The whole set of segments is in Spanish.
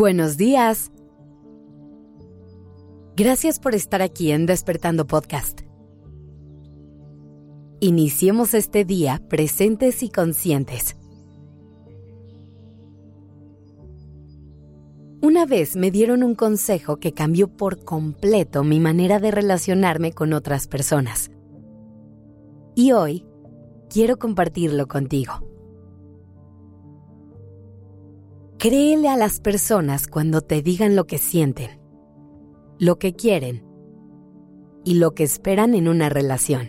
Buenos días. Gracias por estar aquí en Despertando Podcast. Iniciemos este día presentes y conscientes. Una vez me dieron un consejo que cambió por completo mi manera de relacionarme con otras personas. Y hoy quiero compartirlo contigo. Créele a las personas cuando te digan lo que sienten, lo que quieren y lo que esperan en una relación.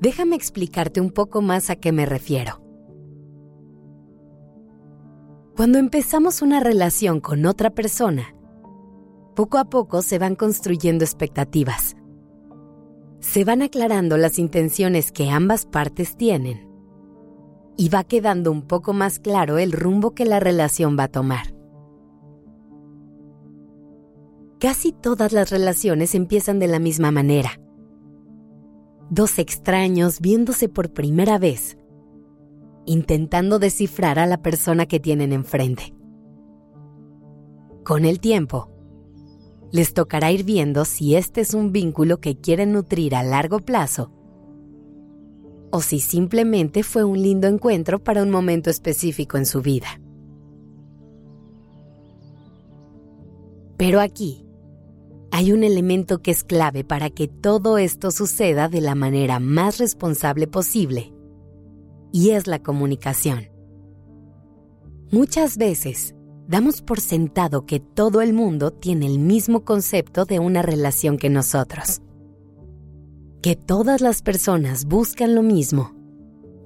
Déjame explicarte un poco más a qué me refiero. Cuando empezamos una relación con otra persona, poco a poco se van construyendo expectativas se van aclarando las intenciones que ambas partes tienen y va quedando un poco más claro el rumbo que la relación va a tomar. Casi todas las relaciones empiezan de la misma manera. Dos extraños viéndose por primera vez, intentando descifrar a la persona que tienen enfrente. Con el tiempo, les tocará ir viendo si este es un vínculo que quieren nutrir a largo plazo o si simplemente fue un lindo encuentro para un momento específico en su vida. Pero aquí hay un elemento que es clave para que todo esto suceda de la manera más responsable posible, y es la comunicación. Muchas veces damos por sentado que todo el mundo tiene el mismo concepto de una relación que nosotros. Que todas las personas buscan lo mismo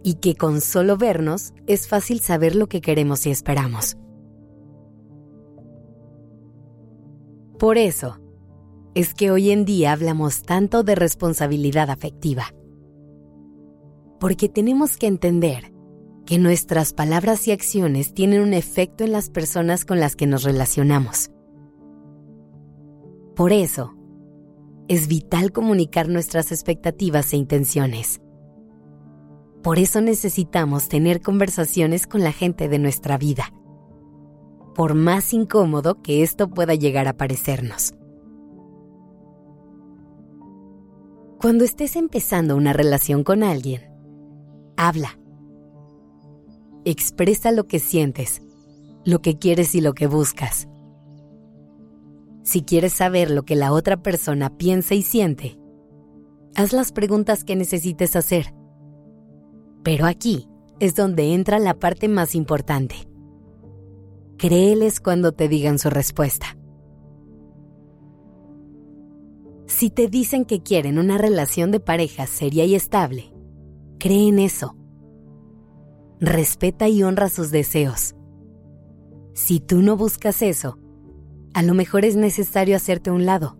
y que con solo vernos es fácil saber lo que queremos y esperamos. Por eso, es que hoy en día hablamos tanto de responsabilidad afectiva. Porque tenemos que entender que nuestras palabras y acciones tienen un efecto en las personas con las que nos relacionamos. Por eso, es vital comunicar nuestras expectativas e intenciones. Por eso necesitamos tener conversaciones con la gente de nuestra vida, por más incómodo que esto pueda llegar a parecernos. Cuando estés empezando una relación con alguien, habla expresa lo que sientes, lo que quieres y lo que buscas. Si quieres saber lo que la otra persona piensa y siente, haz las preguntas que necesites hacer. Pero aquí es donde entra la parte más importante. Créeles cuando te digan su respuesta. Si te dicen que quieren una relación de pareja seria y estable, cree en eso respeta y honra sus deseos. Si tú no buscas eso, a lo mejor es necesario hacerte un lado.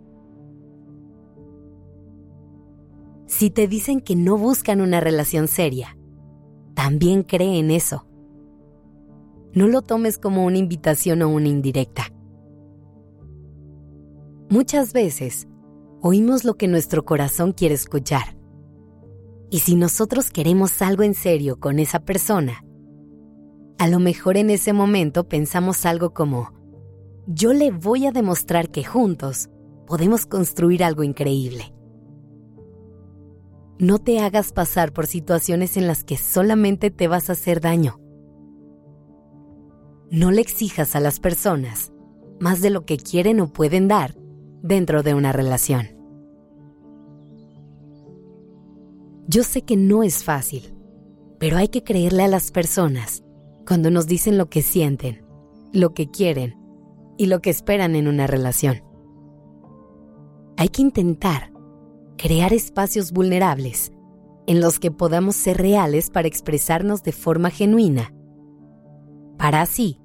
Si te dicen que no buscan una relación seria, también cree en eso. No lo tomes como una invitación o una indirecta. Muchas veces oímos lo que nuestro corazón quiere escuchar y si nosotros queremos algo en serio con esa persona, a lo mejor en ese momento pensamos algo como, yo le voy a demostrar que juntos podemos construir algo increíble. No te hagas pasar por situaciones en las que solamente te vas a hacer daño. No le exijas a las personas más de lo que quieren o pueden dar dentro de una relación. Yo sé que no es fácil, pero hay que creerle a las personas cuando nos dicen lo que sienten, lo que quieren y lo que esperan en una relación. Hay que intentar crear espacios vulnerables en los que podamos ser reales para expresarnos de forma genuina, para así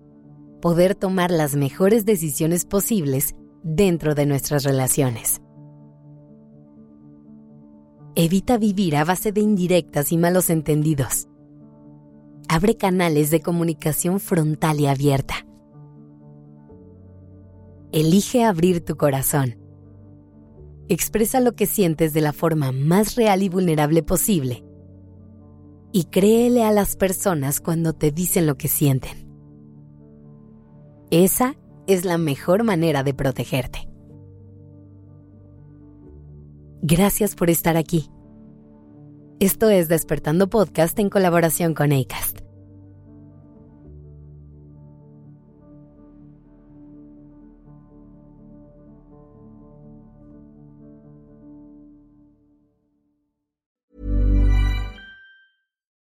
poder tomar las mejores decisiones posibles dentro de nuestras relaciones. Evita vivir a base de indirectas y malos entendidos. Abre canales de comunicación frontal y abierta. Elige abrir tu corazón. Expresa lo que sientes de la forma más real y vulnerable posible. y créele a las personas cuando te dicen lo que sienten. Esa es la mejor manera de protegerte. Gracias por estar aquí. Esto es Despertando Podcast en colaboración con ACAST.